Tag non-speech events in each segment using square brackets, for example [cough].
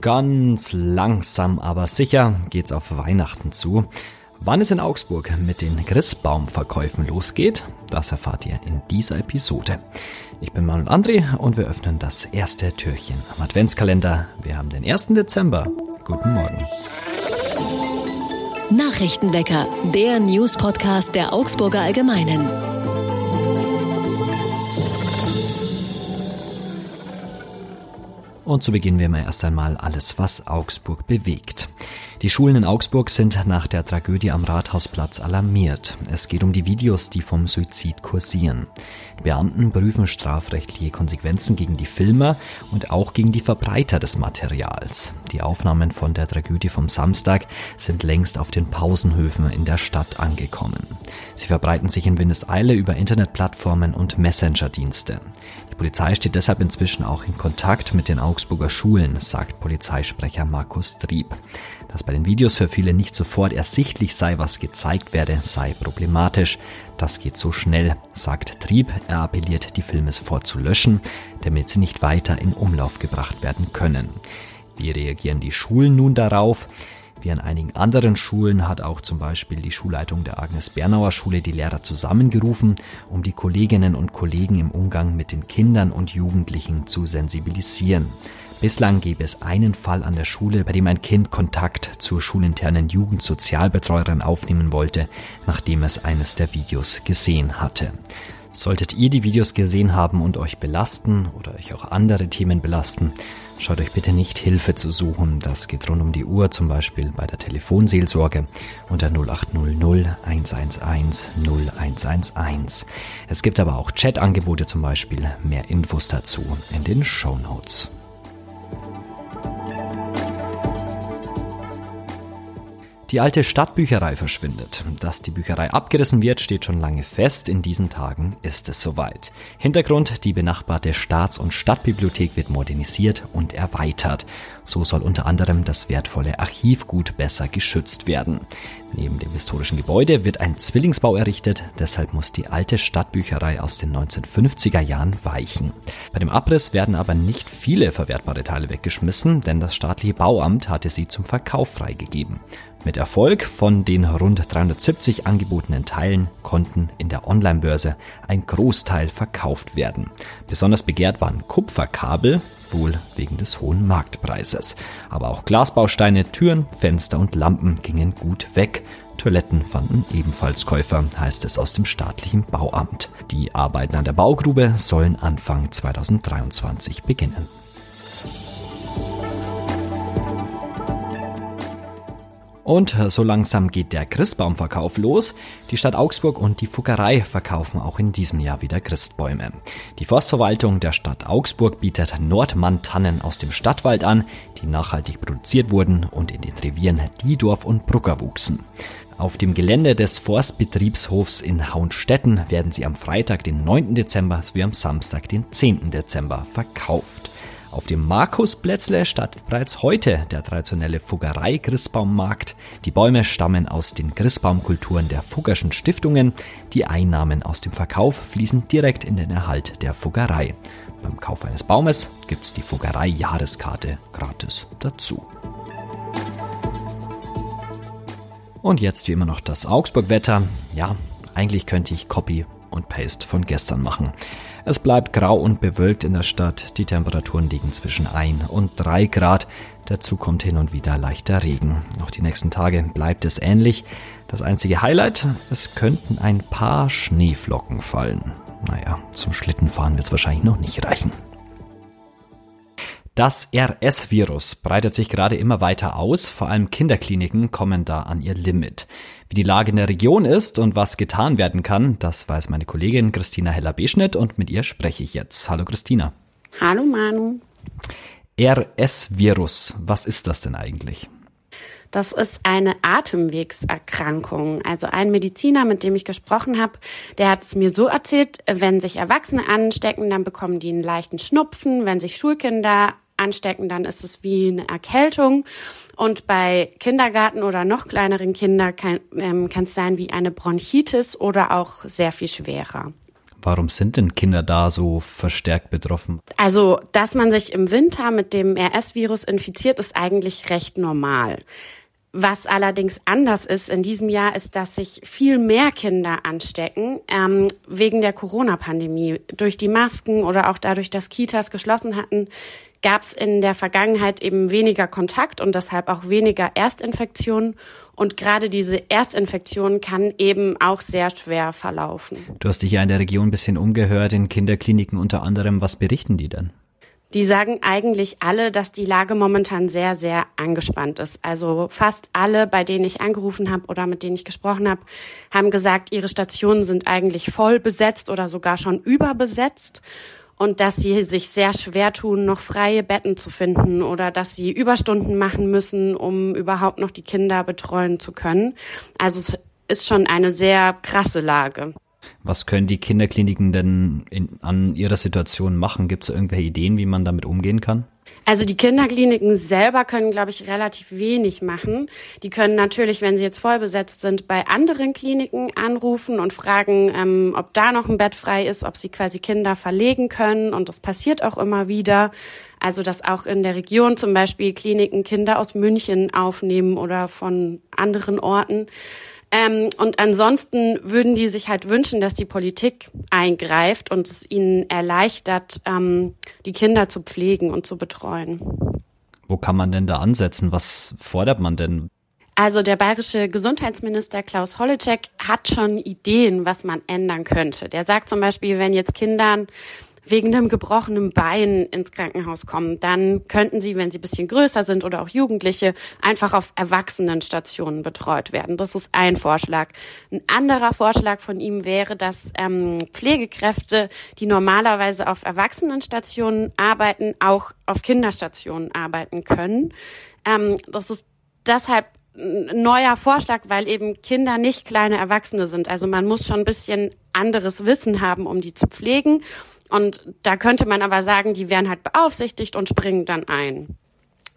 Ganz langsam, aber sicher geht's auf Weihnachten zu. Wann es in Augsburg mit den Christbaumverkäufen losgeht, das erfahrt ihr in dieser Episode. Ich bin Manuel André und wir öffnen das erste Türchen am Adventskalender. Wir haben den 1. Dezember. Guten Morgen. Nachrichtenwecker, der News-Podcast der Augsburger Allgemeinen. Und so beginnen wir mal erst einmal alles, was Augsburg bewegt. Die Schulen in Augsburg sind nach der Tragödie am Rathausplatz alarmiert. Es geht um die Videos, die vom Suizid kursieren. Die Beamten prüfen strafrechtliche Konsequenzen gegen die Filmer und auch gegen die Verbreiter des Materials. Die Aufnahmen von der Tragödie vom Samstag sind längst auf den Pausenhöfen in der Stadt angekommen. Sie verbreiten sich in Windeseile über Internetplattformen und Messenger-Dienste. Polizei steht deshalb inzwischen auch in Kontakt mit den Augsburger Schulen, sagt Polizeisprecher Markus Trieb. Dass bei den Videos für viele nicht sofort ersichtlich sei, was gezeigt werde, sei problematisch. Das geht so schnell, sagt Trieb. Er appelliert, die Filme sofort zu löschen, damit sie nicht weiter in Umlauf gebracht werden können. Wie reagieren die Schulen nun darauf? Wie an einigen anderen Schulen hat auch zum Beispiel die Schulleitung der Agnes Bernauer Schule die Lehrer zusammengerufen, um die Kolleginnen und Kollegen im Umgang mit den Kindern und Jugendlichen zu sensibilisieren. Bislang gäbe es einen Fall an der Schule, bei dem ein Kind Kontakt zur schulinternen Jugendsozialbetreuerin aufnehmen wollte, nachdem es eines der Videos gesehen hatte. Solltet ihr die Videos gesehen haben und euch belasten oder euch auch andere Themen belasten, Schaut euch bitte nicht Hilfe zu suchen. Das geht rund um die Uhr, zum Beispiel bei der Telefonseelsorge unter 0800 111 0111. Es gibt aber auch Chatangebote zum Beispiel. Mehr Infos dazu in den Show Notes. Die alte Stadtbücherei verschwindet. Dass die Bücherei abgerissen wird, steht schon lange fest. In diesen Tagen ist es soweit. Hintergrund, die benachbarte Staats- und Stadtbibliothek wird modernisiert und erweitert. So soll unter anderem das wertvolle Archivgut besser geschützt werden. Neben dem historischen Gebäude wird ein Zwillingsbau errichtet, deshalb muss die alte Stadtbücherei aus den 1950er Jahren weichen. Bei dem Abriss werden aber nicht viele verwertbare Teile weggeschmissen, denn das staatliche Bauamt hatte sie zum Verkauf freigegeben. Mit Erfolg von den rund 370 angebotenen Teilen konnten in der Online-Börse ein Großteil verkauft werden. Besonders begehrt waren Kupferkabel, wohl wegen des hohen Marktpreises. Aber auch Glasbausteine, Türen, Fenster und Lampen gingen gut weg. Toiletten fanden ebenfalls Käufer, heißt es aus dem staatlichen Bauamt. Die Arbeiten an der Baugrube sollen Anfang 2023 beginnen. Und so langsam geht der Christbaumverkauf los. Die Stadt Augsburg und die Fuggerei verkaufen auch in diesem Jahr wieder Christbäume. Die Forstverwaltung der Stadt Augsburg bietet Nordmann-Tannen aus dem Stadtwald an, die nachhaltig produziert wurden und in den Revieren Diedorf und Brucker wuchsen. Auf dem Gelände des Forstbetriebshofs in Hauenstetten werden sie am Freitag, den 9. Dezember sowie am Samstag, den 10. Dezember verkauft. Auf dem Markusplätzle startet bereits heute der traditionelle Fuggerei-Christbaummarkt. Die Bäume stammen aus den Christbaumkulturen der Fuggerschen Stiftungen. Die Einnahmen aus dem Verkauf fließen direkt in den Erhalt der Fuggerei. Beim Kauf eines Baumes gibt's die Fuggerei-Jahreskarte gratis dazu. Und jetzt wie immer noch das Augsburg-Wetter. Ja, eigentlich könnte ich Copy und Paste von gestern machen. Es bleibt grau und bewölkt in der Stadt. Die Temperaturen liegen zwischen 1 und 3 Grad. Dazu kommt hin und wieder leichter Regen. Auch die nächsten Tage bleibt es ähnlich. Das einzige Highlight, es könnten ein paar Schneeflocken fallen. Naja, zum Schlittenfahren wird es wahrscheinlich noch nicht reichen. Das RS-Virus breitet sich gerade immer weiter aus, vor allem Kinderkliniken kommen da an ihr Limit. Wie die Lage in der Region ist und was getan werden kann, das weiß meine Kollegin Christina Heller-Beschnitt und mit ihr spreche ich jetzt. Hallo Christina. Hallo Manu. RS-Virus, was ist das denn eigentlich? Das ist eine Atemwegserkrankung. Also ein Mediziner, mit dem ich gesprochen habe, der hat es mir so erzählt, wenn sich Erwachsene anstecken, dann bekommen die einen leichten Schnupfen. Wenn sich Schulkinder anstecken, dann ist es wie eine Erkältung. Und bei Kindergarten oder noch kleineren Kindern kann ähm, es sein wie eine Bronchitis oder auch sehr viel schwerer. Warum sind denn Kinder da so verstärkt betroffen? Also, dass man sich im Winter mit dem RS-Virus infiziert, ist eigentlich recht normal. Was allerdings anders ist in diesem Jahr, ist, dass sich viel mehr Kinder anstecken ähm, wegen der Corona-Pandemie. Durch die Masken oder auch dadurch, dass Kitas geschlossen hatten, gab es in der Vergangenheit eben weniger Kontakt und deshalb auch weniger Erstinfektionen. Und gerade diese Erstinfektion kann eben auch sehr schwer verlaufen. Du hast dich ja in der Region ein bisschen umgehört, in Kinderkliniken unter anderem. Was berichten die denn? Die sagen eigentlich alle, dass die Lage momentan sehr, sehr angespannt ist. Also fast alle, bei denen ich angerufen habe oder mit denen ich gesprochen habe, haben gesagt, ihre Stationen sind eigentlich voll besetzt oder sogar schon überbesetzt und dass sie sich sehr schwer tun, noch freie Betten zu finden oder dass sie Überstunden machen müssen, um überhaupt noch die Kinder betreuen zu können. Also es ist schon eine sehr krasse Lage. Was können die Kinderkliniken denn in, an ihrer Situation machen? Gibt es irgendwelche Ideen, wie man damit umgehen kann? Also die Kinderkliniken selber können, glaube ich, relativ wenig machen. Die können natürlich, wenn sie jetzt voll besetzt sind, bei anderen Kliniken anrufen und fragen, ähm, ob da noch ein Bett frei ist, ob sie quasi Kinder verlegen können. Und das passiert auch immer wieder. Also dass auch in der Region zum Beispiel Kliniken Kinder aus München aufnehmen oder von anderen Orten. Ähm, und ansonsten würden die sich halt wünschen, dass die Politik eingreift und es ihnen erleichtert, ähm, die Kinder zu pflegen und zu betreuen. Wo kann man denn da ansetzen? Was fordert man denn? Also der bayerische Gesundheitsminister Klaus Holleczek hat schon Ideen, was man ändern könnte. Der sagt zum Beispiel, wenn jetzt Kindern wegen einem gebrochenen Bein ins Krankenhaus kommen, dann könnten sie, wenn sie bisschen größer sind oder auch Jugendliche, einfach auf Erwachsenenstationen betreut werden. Das ist ein Vorschlag. Ein anderer Vorschlag von ihm wäre, dass ähm, Pflegekräfte, die normalerweise auf Erwachsenenstationen arbeiten, auch auf Kinderstationen arbeiten können. Ähm, das ist deshalb ein neuer Vorschlag, weil eben Kinder nicht kleine Erwachsene sind. Also man muss schon ein bisschen anderes Wissen haben, um die zu pflegen. Und da könnte man aber sagen, die werden halt beaufsichtigt und springen dann ein.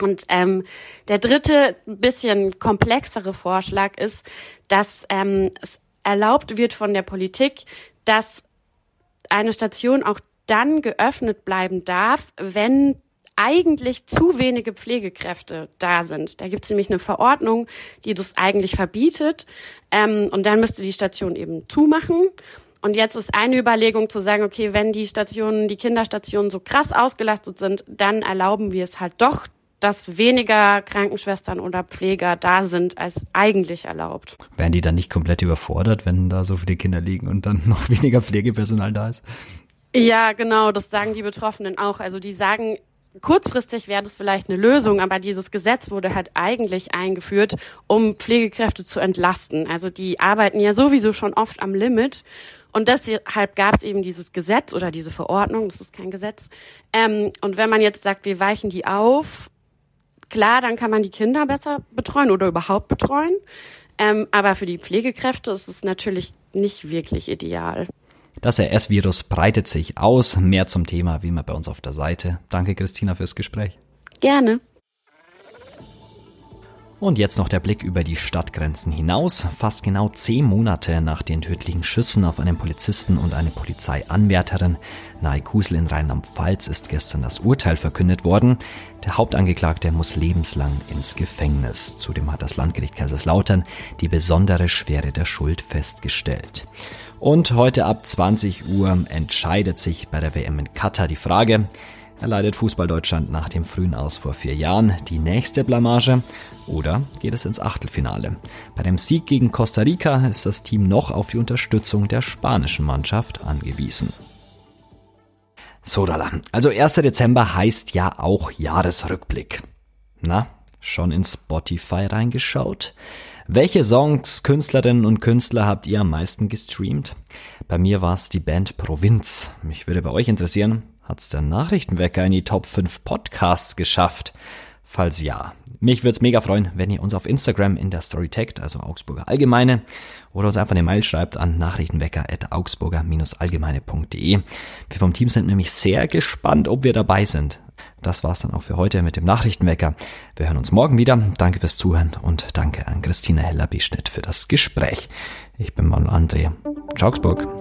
Und ähm, der dritte, bisschen komplexere Vorschlag ist, dass ähm, es erlaubt wird von der Politik, dass eine Station auch dann geöffnet bleiben darf, wenn eigentlich zu wenige Pflegekräfte da sind. Da gibt es nämlich eine Verordnung, die das eigentlich verbietet. Ähm, und dann müsste die Station eben zumachen. Und jetzt ist eine Überlegung zu sagen, okay, wenn die Stationen, die Kinderstationen so krass ausgelastet sind, dann erlauben wir es halt doch, dass weniger Krankenschwestern oder Pfleger da sind, als eigentlich erlaubt. Wären die dann nicht komplett überfordert, wenn da so viele Kinder liegen und dann [laughs] noch weniger Pflegepersonal da ist? Ja, genau, das sagen die Betroffenen auch. Also die sagen, kurzfristig wäre das vielleicht eine Lösung, aber dieses Gesetz wurde halt eigentlich eingeführt, um Pflegekräfte zu entlasten. Also die arbeiten ja sowieso schon oft am Limit und deshalb gab es eben dieses Gesetz oder diese Verordnung, das ist kein Gesetz. Ähm, und wenn man jetzt sagt, wir weichen die auf, klar, dann kann man die Kinder besser betreuen oder überhaupt betreuen. Ähm, aber für die Pflegekräfte ist es natürlich nicht wirklich ideal. Das RS-Virus breitet sich aus. Mehr zum Thema wie immer bei uns auf der Seite. Danke, Christina, fürs Gespräch. Gerne. Und jetzt noch der Blick über die Stadtgrenzen hinaus. Fast genau zehn Monate nach den tödlichen Schüssen auf einen Polizisten und eine Polizeianwärterin nahe Kusel in Rheinland-Pfalz ist gestern das Urteil verkündet worden. Der Hauptangeklagte muss lebenslang ins Gefängnis. Zudem hat das Landgericht Kaiserslautern die besondere Schwere der Schuld festgestellt. Und heute ab 20 Uhr entscheidet sich bei der WM in Katar die Frage, Erleidet Fußball Deutschland nach dem frühen Aus vor vier Jahren die nächste Blamage oder geht es ins Achtelfinale? Bei dem Sieg gegen Costa Rica ist das Team noch auf die Unterstützung der spanischen Mannschaft angewiesen. So, Dalla. Also 1. Dezember heißt ja auch Jahresrückblick. Na, schon in Spotify reingeschaut? Welche Songs, Künstlerinnen und Künstler habt ihr am meisten gestreamt? Bei mir war es die Band Provinz. Mich würde bei euch interessieren, Hat's der Nachrichtenwecker in die Top 5 Podcasts geschafft? Falls ja, mich würde es mega freuen, wenn ihr uns auf Instagram in der Story taggt, also Augsburger Allgemeine, oder uns einfach eine Mail schreibt an nachrichtenwecker.augsburger-allgemeine.de. Wir vom Team sind nämlich sehr gespannt, ob wir dabei sind. Das war's dann auch für heute mit dem Nachrichtenwecker. Wir hören uns morgen wieder. Danke fürs Zuhören und danke an Christina Heller-Beschnitt für das Gespräch. Ich bin Manuel André. Ciao, Augsburg.